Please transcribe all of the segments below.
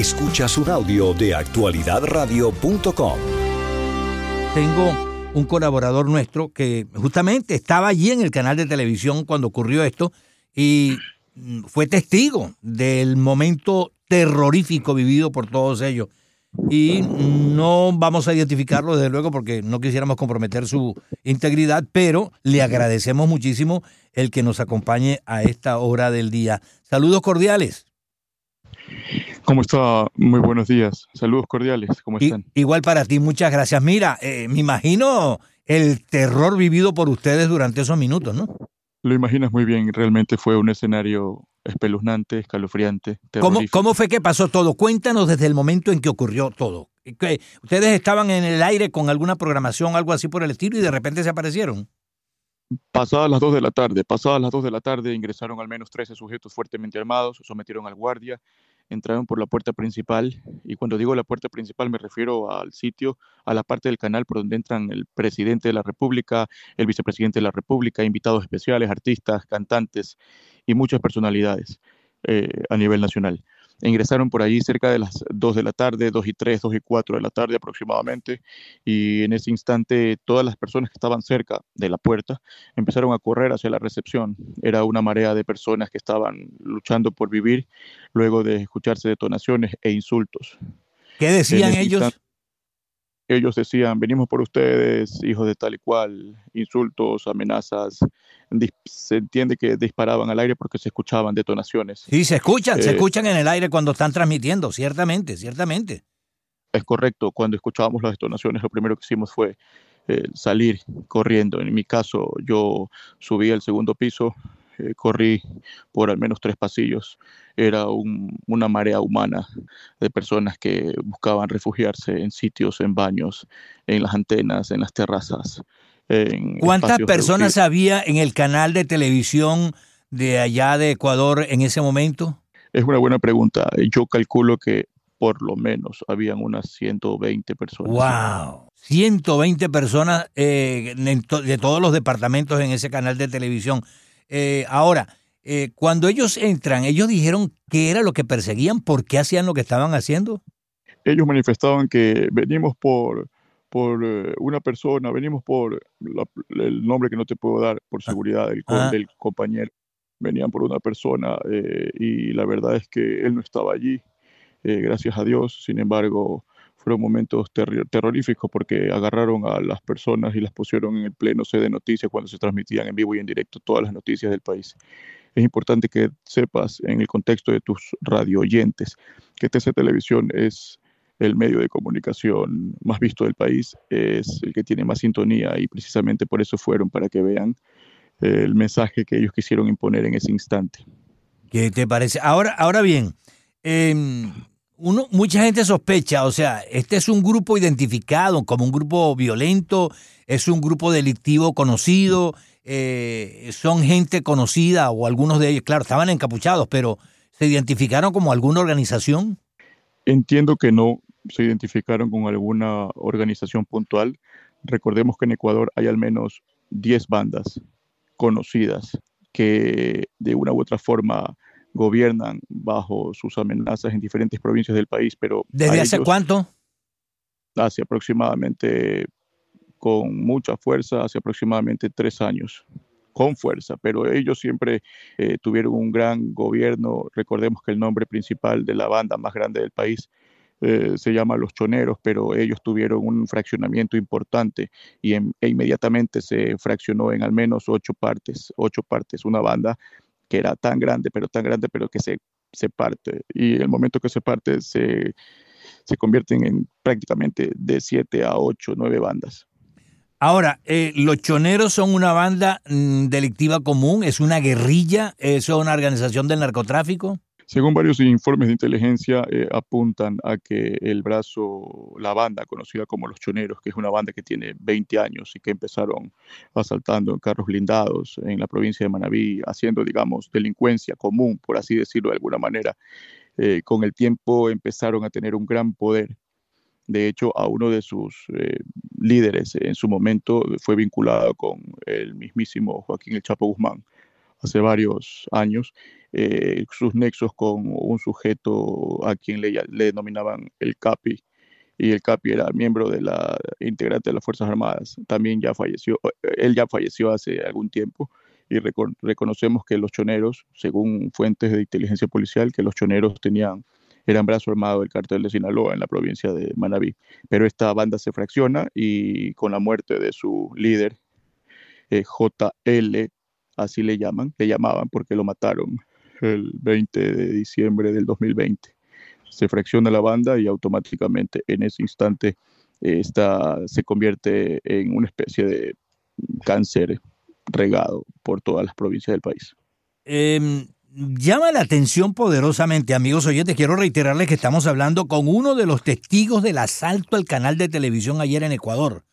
Escuchas un audio de actualidadradio.com. Tengo un colaborador nuestro que justamente estaba allí en el canal de televisión cuando ocurrió esto y mm, fue testigo del momento terrorífico vivido por todos ellos. Y no vamos a identificarlo desde luego porque no quisiéramos comprometer su integridad, pero le agradecemos muchísimo el que nos acompañe a esta hora del día. Saludos cordiales. ¿Cómo está? Muy buenos días. Saludos cordiales. ¿Cómo están? igual para ti, muchas gracias. Mira, eh, me imagino el terror vivido por ustedes durante esos minutos, ¿no? Lo imaginas muy bien. Realmente fue un escenario espeluznante, escalofriante. ¿Cómo, ¿Cómo fue que pasó todo? Cuéntanos desde el momento en que ocurrió todo. ¿Ustedes estaban en el aire con alguna programación, algo así por el estilo, y de repente se aparecieron? Pasadas las 2 de la tarde, pasadas las 2 de la tarde ingresaron al menos 13 sujetos fuertemente armados, sometieron al guardia, entraron por la puerta principal y cuando digo la puerta principal me refiero al sitio, a la parte del canal por donde entran el presidente de la República, el vicepresidente de la República, invitados especiales, artistas, cantantes y muchas personalidades eh, a nivel nacional. Ingresaron por allí cerca de las 2 de la tarde, 2 y 3, 2 y 4 de la tarde aproximadamente, y en ese instante todas las personas que estaban cerca de la puerta empezaron a correr hacia la recepción. Era una marea de personas que estaban luchando por vivir luego de escucharse detonaciones e insultos. ¿Qué decían ellos? Ellos decían, venimos por ustedes, hijos de tal y cual, insultos, amenazas. Se entiende que disparaban al aire porque se escuchaban detonaciones. Sí, se escuchan, se eh, escuchan en el aire cuando están transmitiendo, ciertamente, ciertamente. Es correcto, cuando escuchábamos las detonaciones, lo primero que hicimos fue eh, salir corriendo. En mi caso, yo subí al segundo piso, eh, corrí por al menos tres pasillos. Era una marea humana de personas que buscaban refugiarse en sitios, en baños, en las antenas, en las terrazas. ¿Cuántas personas había en el canal de televisión de allá de Ecuador en ese momento? Es una buena pregunta. Yo calculo que por lo menos habían unas 120 personas. ¡Wow! 120 personas eh, de todos los departamentos en ese canal de televisión. Eh, ahora, eh, cuando ellos entran, ellos dijeron qué era lo que perseguían, por qué hacían lo que estaban haciendo. Ellos manifestaban que venimos por, por eh, una persona, venimos por el nombre que no te puedo dar por seguridad del, ah. del compañero. Venían por una persona y la verdad es que él no estaba allí, gracias a Dios. Sin embargo, fueron momentos terroríficos porque agarraron a las personas y las pusieron en el pleno sede de noticias cuando se transmitían en vivo y en directo todas las noticias del país. Es importante que sepas en el contexto de tus radio oyentes que TC Televisión es el medio de comunicación más visto del país, es el que tiene más sintonía y precisamente por eso fueron para que vean el mensaje que ellos quisieron imponer en ese instante. ¿Qué te parece? Ahora, ahora bien, eh, uno, mucha gente sospecha, o sea, este es un grupo identificado como un grupo violento, es un grupo delictivo conocido, eh, son gente conocida o algunos de ellos, claro, estaban encapuchados, pero ¿se identificaron como alguna organización? Entiendo que no se identificaron con alguna organización puntual. Recordemos que en Ecuador hay al menos 10 bandas conocidas que de una u otra forma gobiernan bajo sus amenazas en diferentes provincias del país, pero... ¿Desde hace cuánto? Hace aproximadamente, con mucha fuerza, hace aproximadamente tres años, con fuerza, pero ellos siempre eh, tuvieron un gran gobierno. Recordemos que el nombre principal de la banda más grande del país eh, se llama Los Choneros, pero ellos tuvieron un fraccionamiento importante y e inmediatamente se fraccionó en al menos ocho partes, ocho partes, una banda que era tan grande, pero tan grande, pero que se, se parte. Y el momento que se parte se, se convierten en prácticamente de siete a ocho, nueve bandas. Ahora, eh, ¿los choneros son una banda mm, delictiva común? ¿Es una guerrilla? ¿Es una organización del narcotráfico? Según varios informes de inteligencia, eh, apuntan a que el brazo, la banda conocida como Los Choneros, que es una banda que tiene 20 años y que empezaron asaltando en carros blindados en la provincia de Manabí, haciendo, digamos, delincuencia común, por así decirlo de alguna manera, eh, con el tiempo empezaron a tener un gran poder. De hecho, a uno de sus eh, líderes en su momento fue vinculado con el mismísimo Joaquín El Chapo Guzmán hace varios años eh, sus nexos con un sujeto a quien le, denominaban el CAPI, y el CAPI era miembro de la integrante de las Fuerzas Armadas. También ya falleció, él ya falleció hace algún tiempo, y reconocemos que los choneros, según fuentes de inteligencia policial, que los choneros tenían eran brazo armado del cartel de Sinaloa en la provincia de Manabí. Pero esta banda se fracciona y con la muerte de su líder, eh, JL, así le llaman, le llamaban porque lo mataron el 20 de diciembre del 2020. Se fracciona la banda y automáticamente en ese instante eh, se convierte en una especie de cáncer regado por todas las provincias del país. Eh, llama la atención poderosamente, amigos oyentes. Quiero reiterarles que estamos hablando con uno de los testigos del asalto al canal de televisión ayer en Ecuador.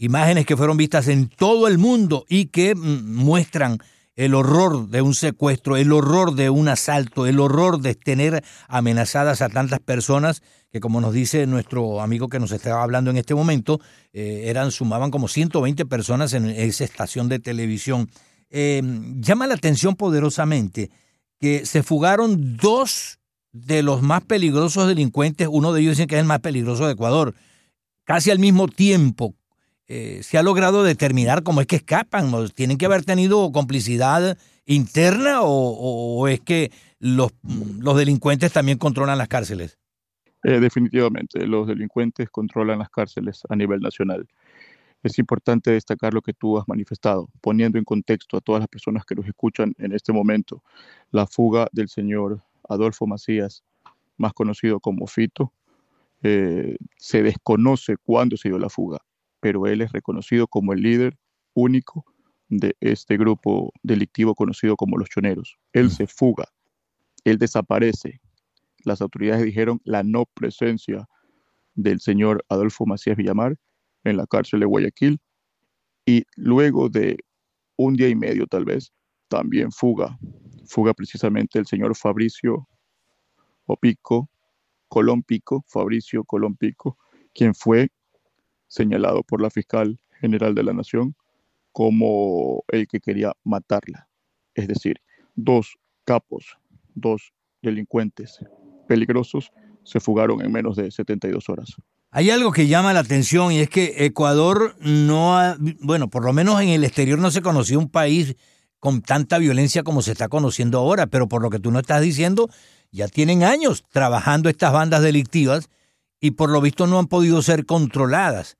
Imágenes que fueron vistas en todo el mundo y que mm, muestran el horror de un secuestro, el horror de un asalto, el horror de tener amenazadas a tantas personas que, como nos dice nuestro amigo que nos estaba hablando en este momento, eh, eran sumaban como 120 personas en esa estación de televisión. Eh, llama la atención poderosamente que se fugaron dos de los más peligrosos delincuentes, uno de ellos dice que es el más peligroso de Ecuador, casi al mismo tiempo. Eh, se ha logrado determinar cómo es que escapan, tienen que haber tenido complicidad interna o, es que los, los, delincuentes también controlan las cárceles. Eh, definitivamente, los delincuentes controlan las cárceles a nivel nacional. Es importante destacar lo que tú has manifestado, poniendo en contexto a todas las personas que nos escuchan en este momento. La fuga del señor Adolfo Macías, más conocido como Fito, eh, se desconoce cuándo se dio la fuga, pero él es reconocido como el líder único de este grupo delictivo conocido como los choneros. Él mm. se fuga, él desaparece. Las autoridades dijeron la no presencia del señor Adolfo Macías Villamar en la cárcel de Guayaquil y luego de un día y medio tal vez, también fuga, fuga precisamente el señor Fabricio Opico, Colón Pico, Fabricio Colón Pico, quien fue señalado por la fiscal general de la Nación como el que quería matarla. Es decir, dos capos, dos delincuentes peligrosos se fugaron en menos de 72 horas. Hay algo que llama la atención y es que Ecuador no ha, bueno, por lo menos en el exterior no se conoció un país con tanta violencia como se está conociendo ahora, pero por lo que tú no estás diciendo, ya tienen años trabajando estas bandas delictivas y por lo visto no han podido ser controladas.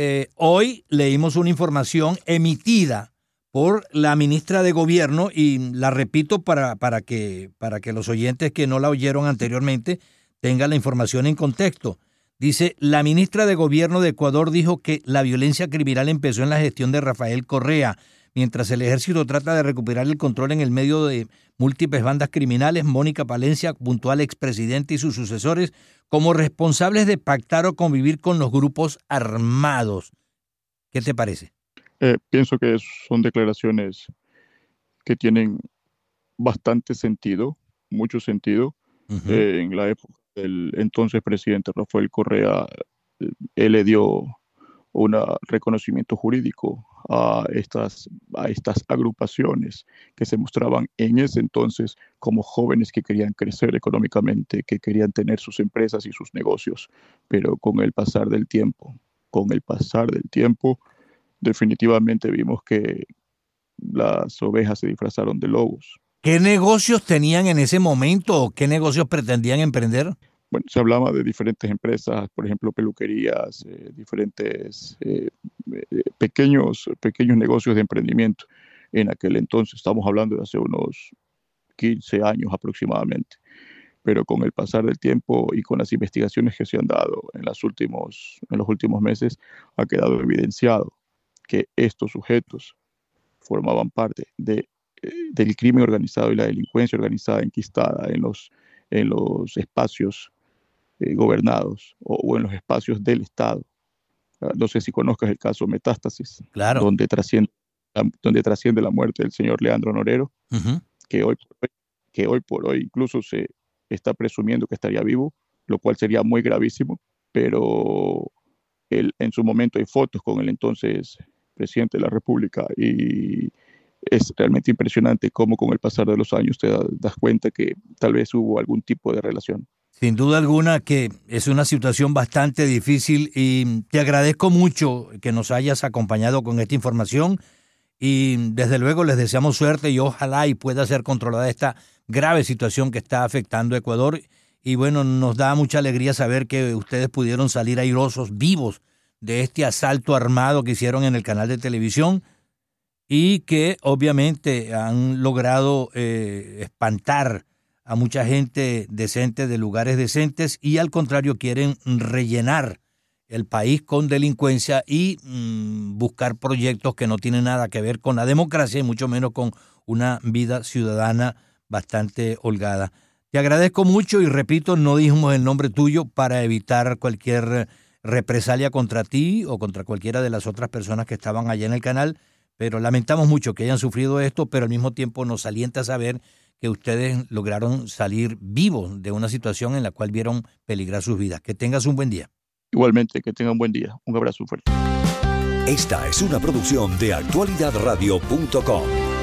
Eh, hoy leímos una información emitida por la ministra de Gobierno y la repito para, para, que, para que los oyentes que no la oyeron anteriormente tengan la información en contexto. Dice, la ministra de Gobierno de Ecuador dijo que la violencia criminal empezó en la gestión de Rafael Correa. Mientras el ejército trata de recuperar el control en el medio de múltiples bandas criminales, Mónica Palencia, puntual expresidente y sus sucesores, como responsables de pactar o convivir con los grupos armados. ¿Qué te parece? Eh, pienso que son declaraciones que tienen bastante sentido, mucho sentido. Eh, en la época el entonces presidente Rafael Correa, eh, él le dio un reconocimiento jurídico a estas, a estas agrupaciones que se mostraban en ese entonces como jóvenes que querían crecer económicamente, que querían tener sus empresas y sus negocios, pero con el pasar del tiempo, con el pasar del tiempo, definitivamente vimos que las ovejas se disfrazaron de lobos. ¿Qué negocios tenían en ese momento qué negocios pretendían emprender? bueno, se hablaba de diferentes empresas, por ejemplo, peluquerías, eh, diferentes eh, eh, pequeños, pequeños negocios de emprendimiento. En aquel entonces, estamos hablando de hace unos 15 años aproximadamente. Pero con el pasar del tiempo y con las investigaciones que se han dado en, las últimos, en los últimos meses, ha quedado evidenciado que estos sujetos formaban parte de, del crimen organizado y la delincuencia organizada enquistada en los, en los espacios eh, gobernados o, en los espacios del Estado. Ah, no sé si conozcas el caso Metástasis, claro. donde, trasciende, donde trasciende la muerte del señor Leandro Norero, que, hoy, que hoy por hoy incluso se está presumiendo que estaría vivo, lo cual sería muy gravísimo, pero él, en su momento hay fotos con el entonces presidente de la República y es realmente impresionante cómo con el pasar de los años te das cuenta que tal vez hubo algún tipo de relación. Sin duda alguna que es una situación bastante difícil y te agradezco mucho que nos hayas acompañado con esta información y desde luego les deseamos suerte y ojalá y pueda ser controlada esta grave situación que está afectando a Ecuador. Y bueno, nos da mucha alegría saber que ustedes pudieron salir airosos, vivos de este asalto armado que hicieron en el canal de televisión y que obviamente han logrado eh, espantar a mucha gente decente de lugares decentes y al contrario quieren rellenar el país con delincuencia y mm, buscar proyectos que no tienen nada que ver con la democracia y mucho menos con una vida ciudadana bastante holgada. Te agradezco mucho y repito, no dijimos el nombre tuyo para evitar cualquier represalia contra ti o contra cualquiera de las otras personas que estaban allá en el canal, pero lamentamos mucho que hayan sufrido esto, pero al mismo tiempo nos alienta saber que ustedes lograron salir vivos de una situación en la cual vieron peligrar sus vidas. Que tengas un buen día. Igualmente, que tengan un buen día. Un abrazo fuerte. Esta es una producción de actualidadradio.com.